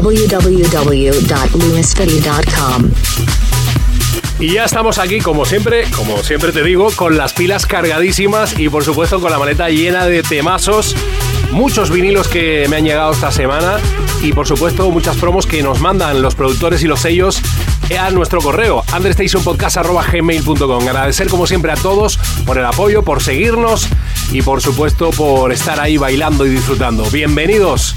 www.lewisfitty.com. Y ya estamos aquí, como siempre, como siempre te digo, con las pilas cargadísimas y por supuesto con la maleta llena de temazos, muchos vinilos que me han llegado esta semana y por supuesto muchas promos que nos mandan los productores y los sellos a nuestro correo understationpodcast.gmail.com Agradecer como siempre a todos por el apoyo, por seguirnos y por supuesto por estar ahí bailando y disfrutando. Bienvenidos.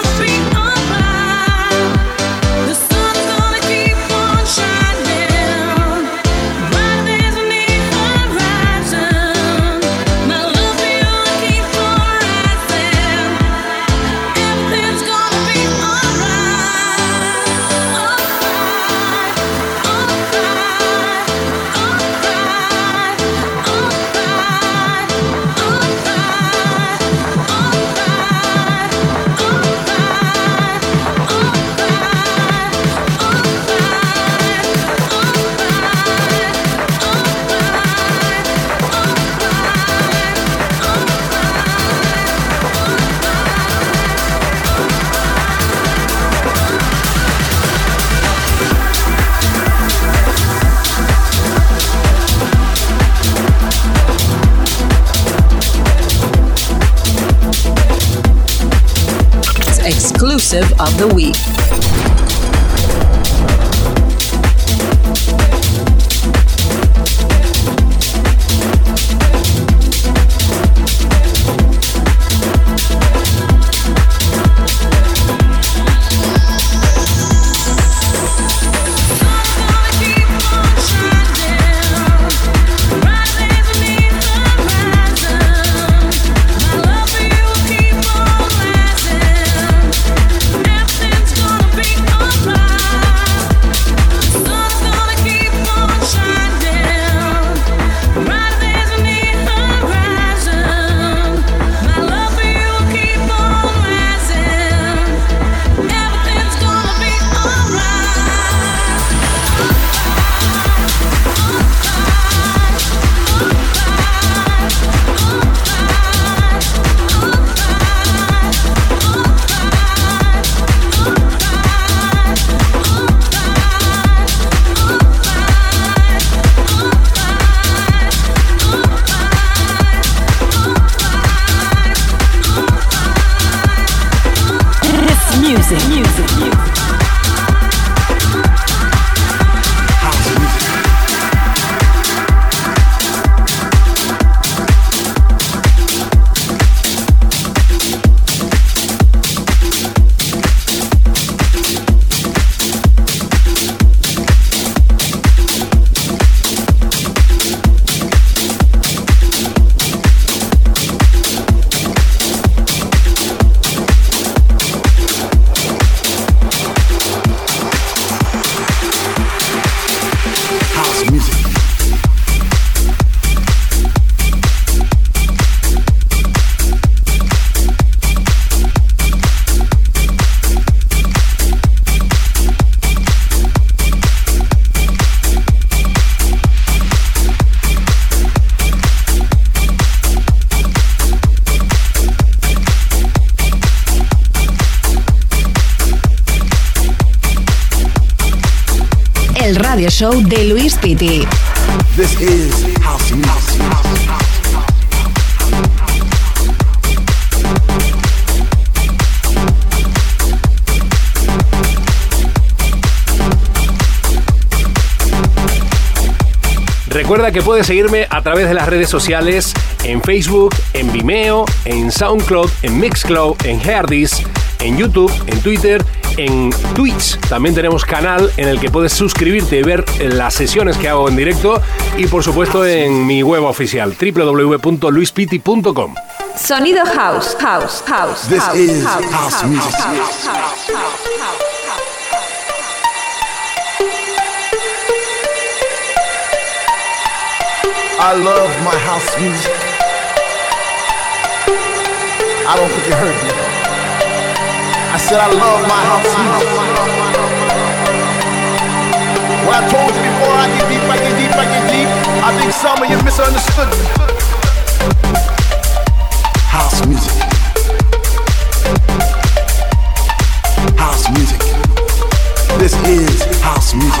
of the week. Radio show de Luis Piti. This is house music. Recuerda que puedes seguirme a través de las redes sociales en Facebook, en Vimeo, en SoundCloud, en Mixcloud, en Herdis, en YouTube, en Twitter, en Twitch. También tenemos canal en el que puedes suscribirte y ver las sesiones que hago en directo y por supuesto en mi web oficial www.luispiti.com. Sonido house, house, house. This house, is house, house house, music. house, house, house, house. I love my house music. I don't think me. Said I love my house music. What I told you before, I get deep, I get deep, I get deep. I think some of you misunderstood. House music. House music. This is house music.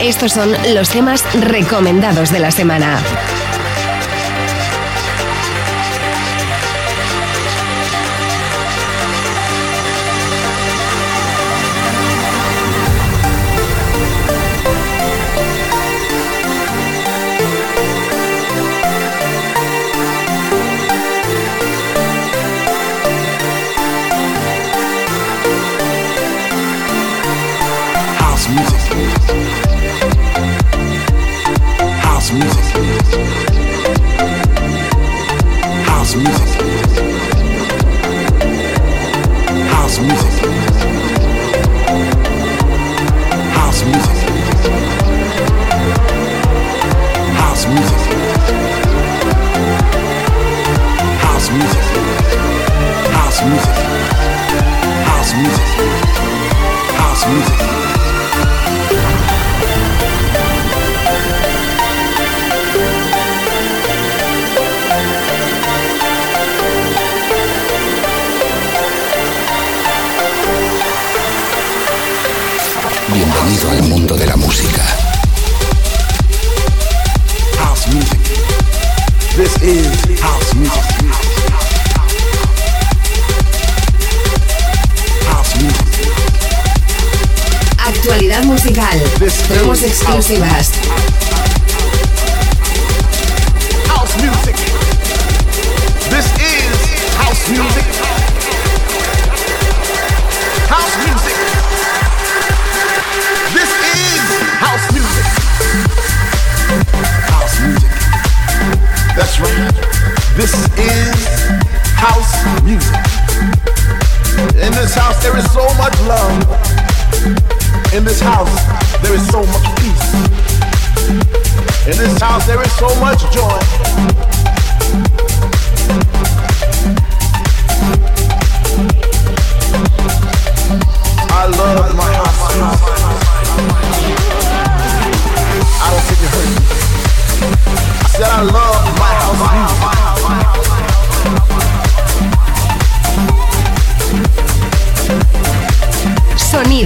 Estos son los temas recomendados de la semana.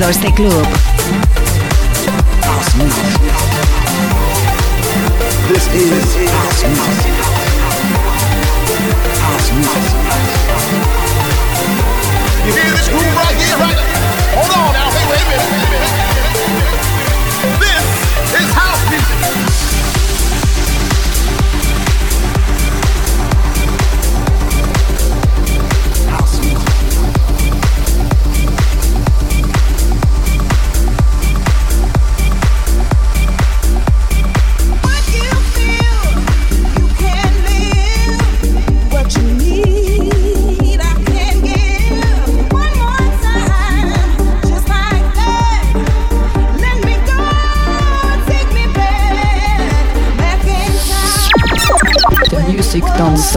este club. This is You hear this right here, right? Hold on now, wait, wait, wait.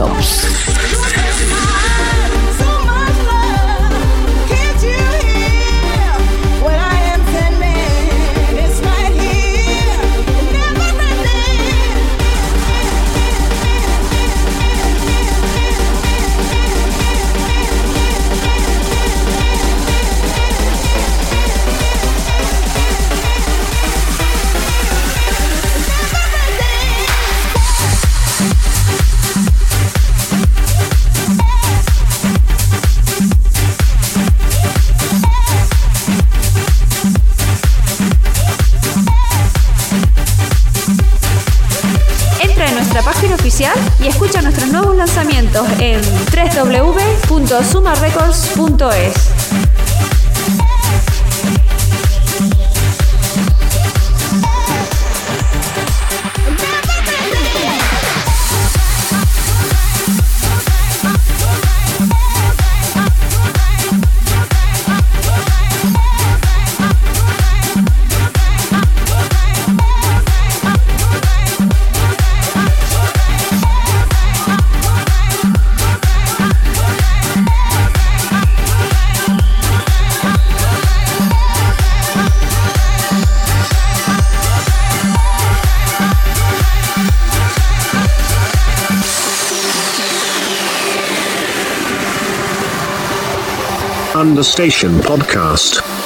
Tops. www.radiocomunitaria.es. the Station podcast.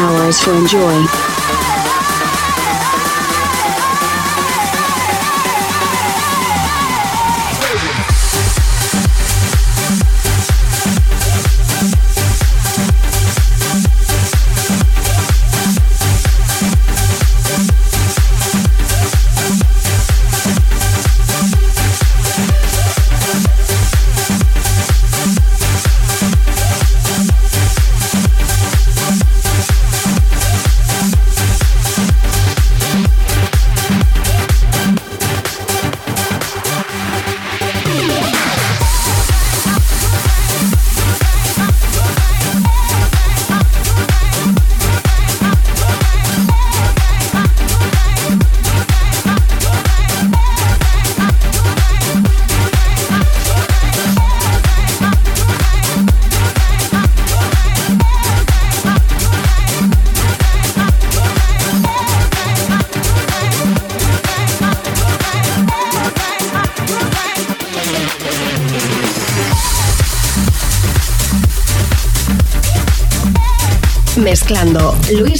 hours for enjoy. Luis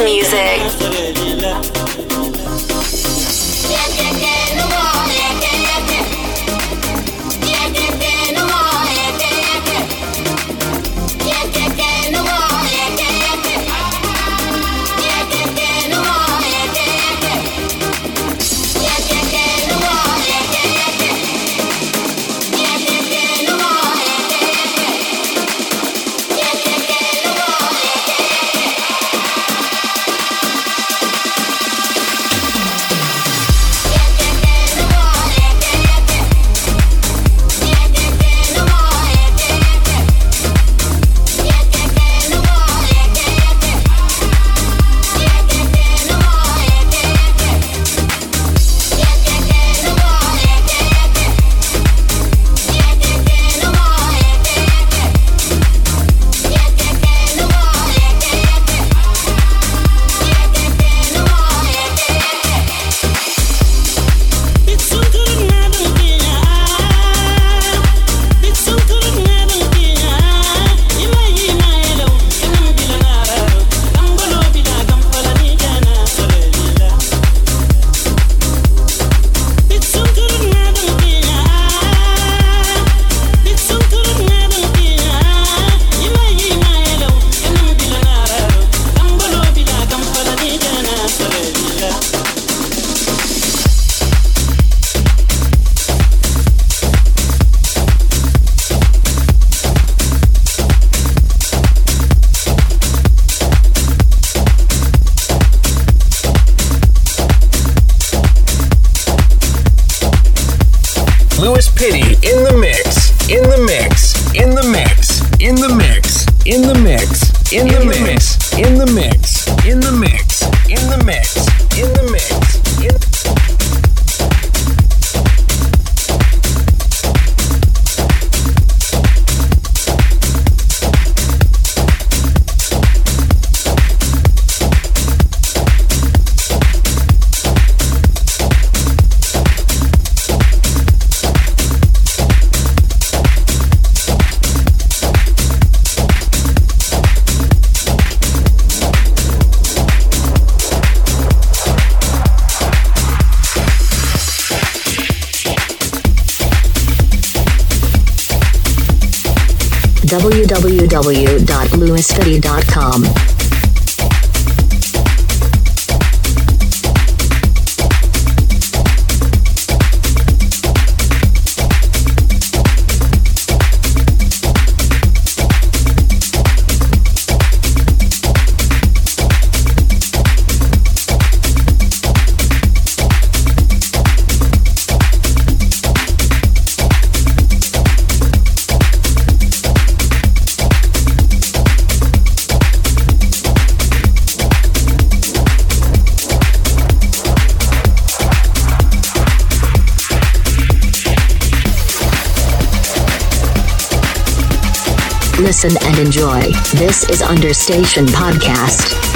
music. DW. This is Understation Podcast.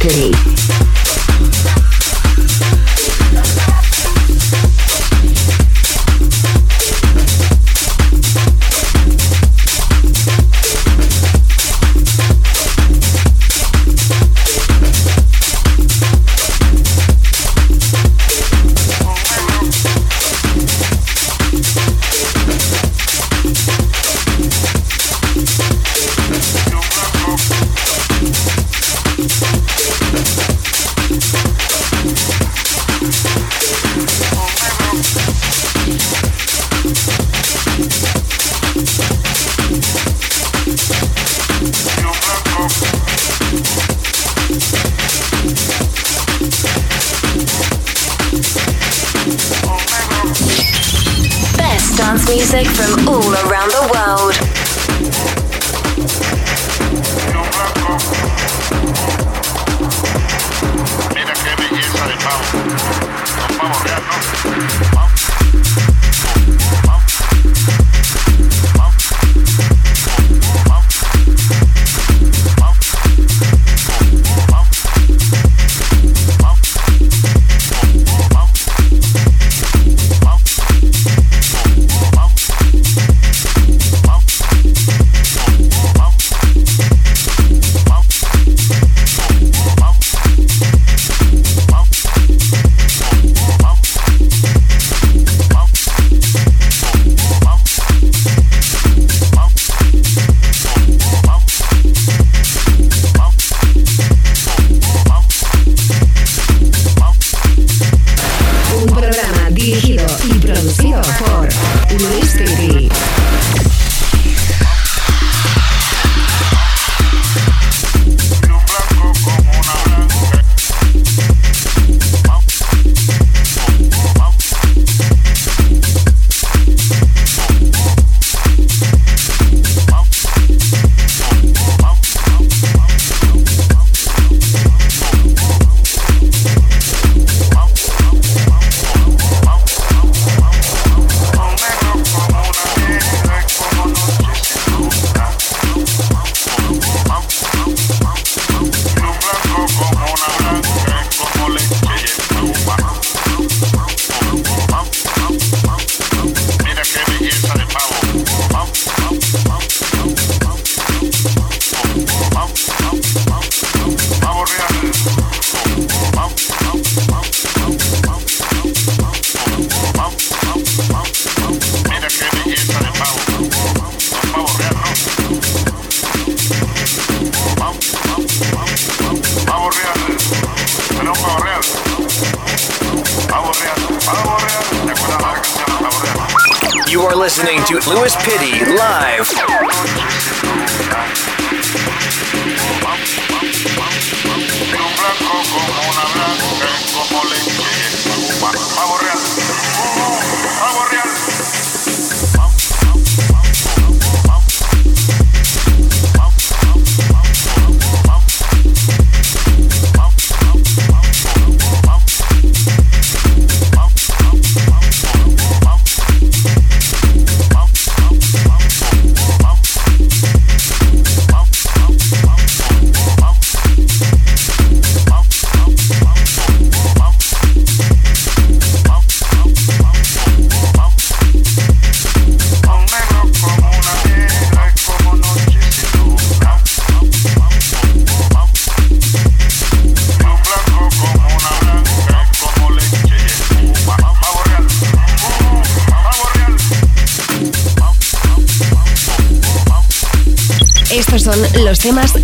City.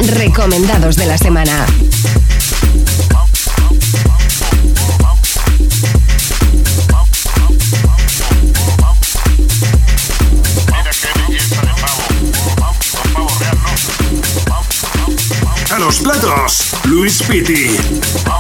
Recomendados de la semana. A los platos, Luis Pitti.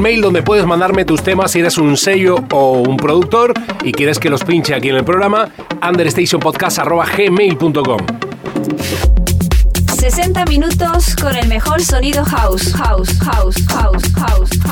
El mail donde puedes mandarme tus temas si eres un sello o un productor y quieres que los pinche aquí en el programa, understationpodcast.gmail.com 60 minutos con el mejor sonido house, house, house, house, house, house,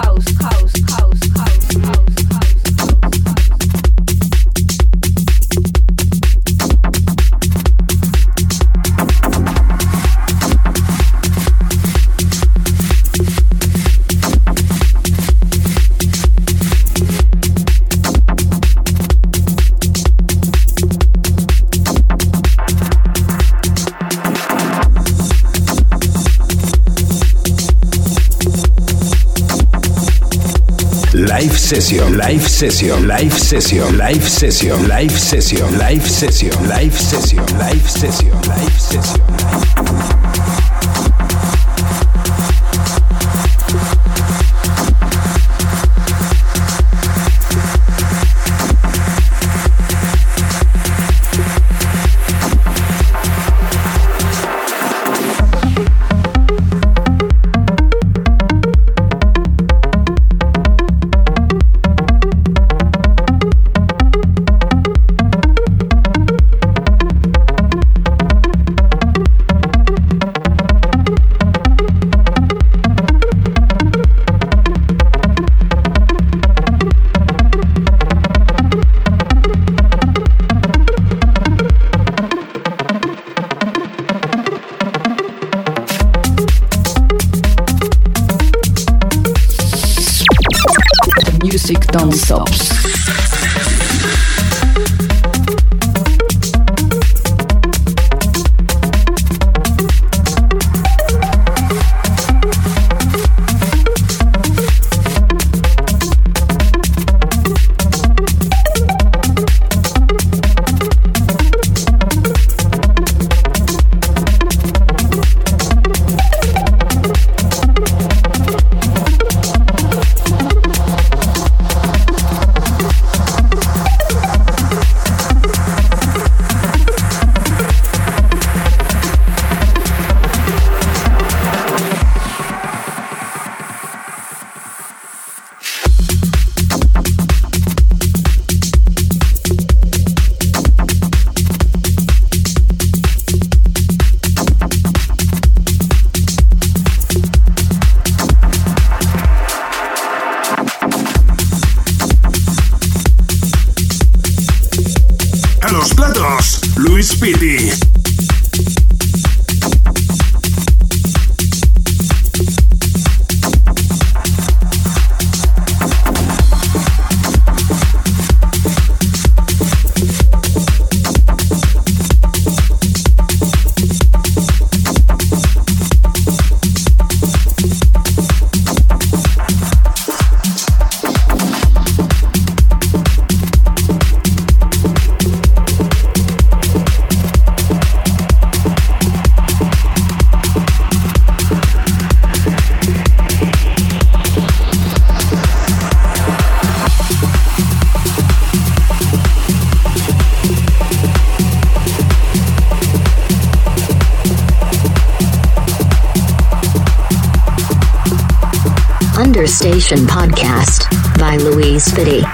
Live session, live session, live session, live session, live session, live session, live session, live session, live session. Podcast by Louise Fitty.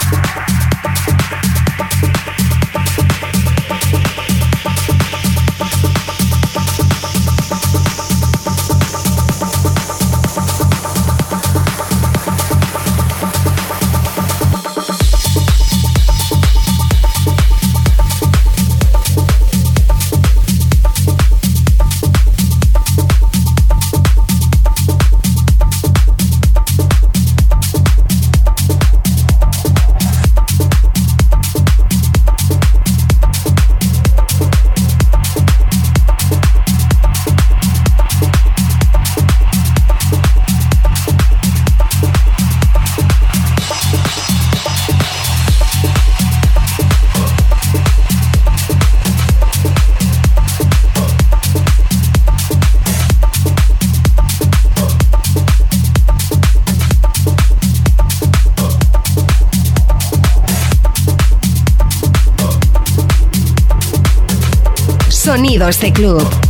Sonidos de club.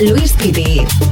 Luis Piti.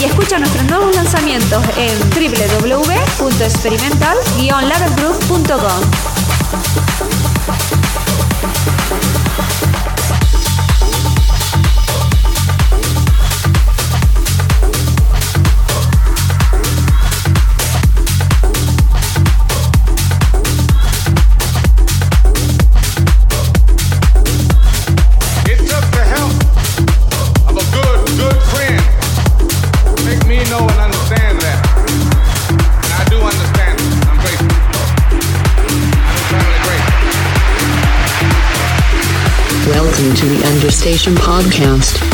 y escucha nuestros nuevos lanzamientos en www.experimental-labelgroup.com. Station Podcast.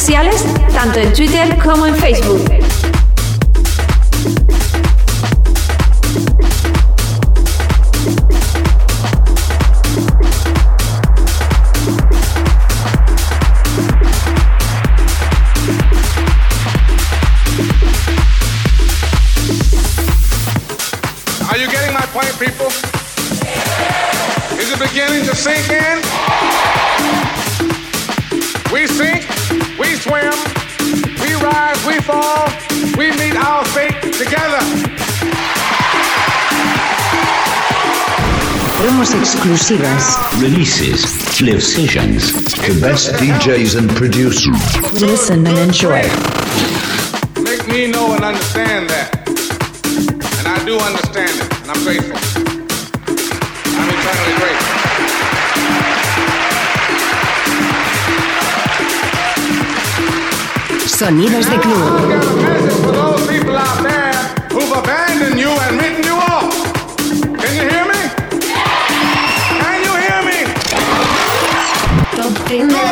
sociales, tanto en Twitter como en Facebook. bandas exclusivas, releases, live sessions, the best DJs and producers. Listen and enjoy. Make me know and understand that. And I do understand it, and I'm grateful. I'm eternally grateful. Sonidos de club. amen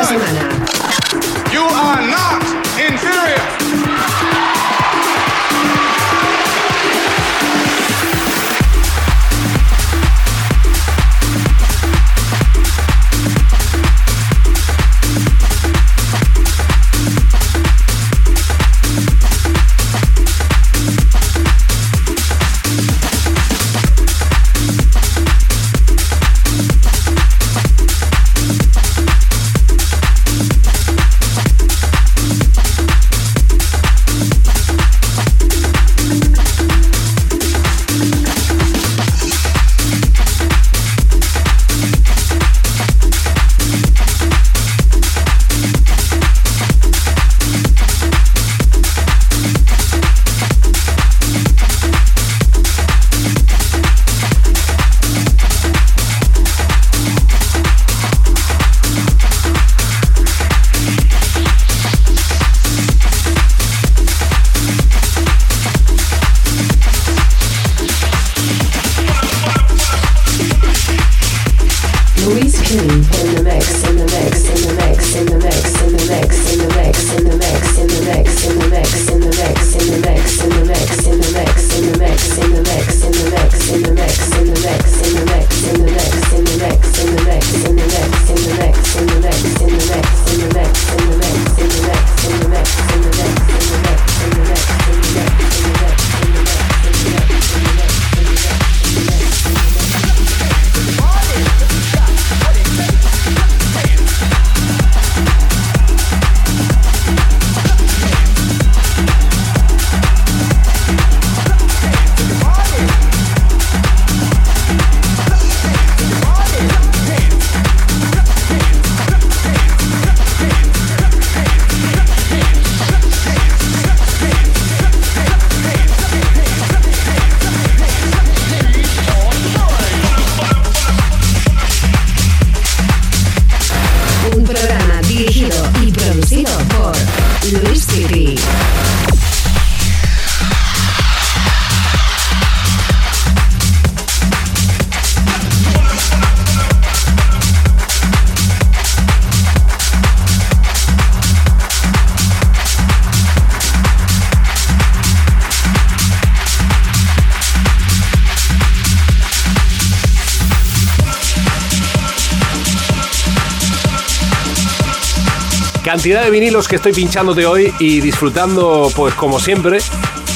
De vinilos que estoy pinchándote hoy y disfrutando, pues como siempre,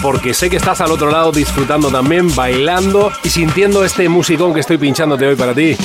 porque sé que estás al otro lado disfrutando también, bailando y sintiendo este musicón que estoy pinchándote hoy para ti.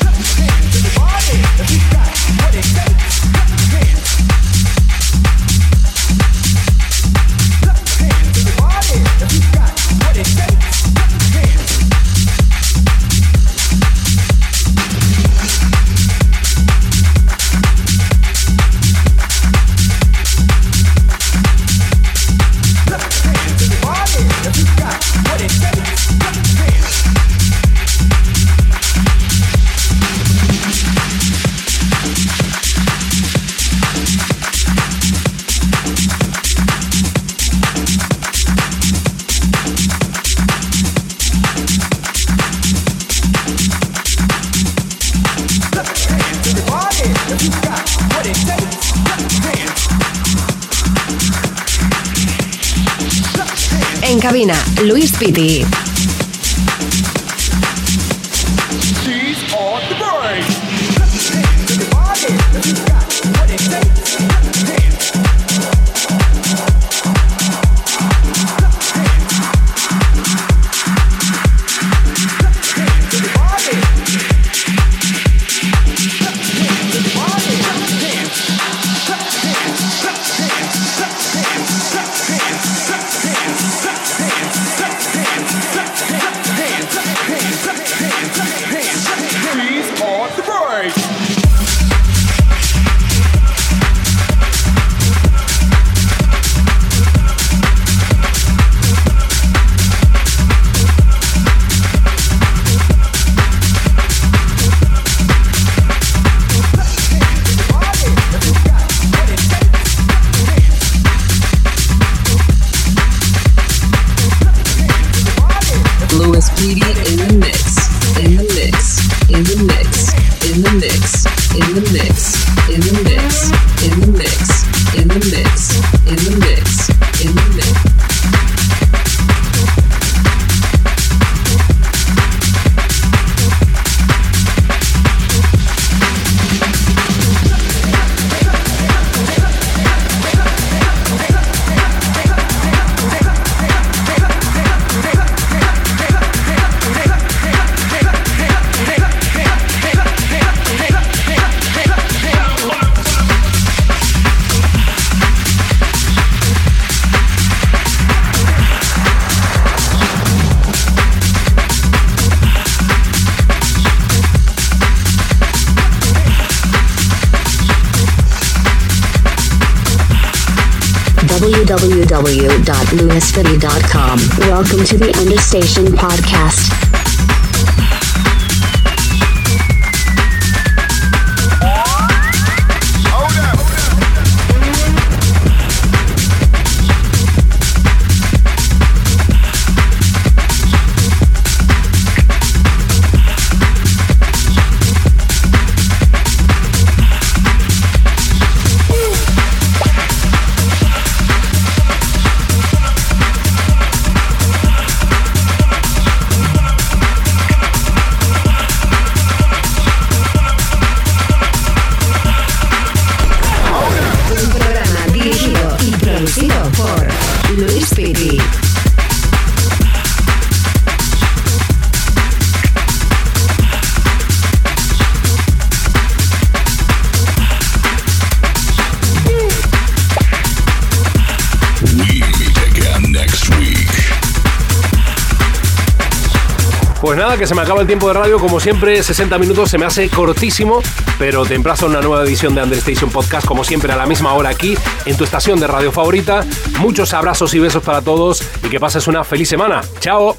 Graffiti. www.lewisfitty.com. Welcome to the Understation Podcast. Se me acaba el tiempo de radio, como siempre, 60 minutos se me hace cortísimo, pero te emplazo a una nueva edición de Understation Podcast, como siempre, a la misma hora aquí, en tu estación de radio favorita. Muchos abrazos y besos para todos y que pases una feliz semana. ¡Chao!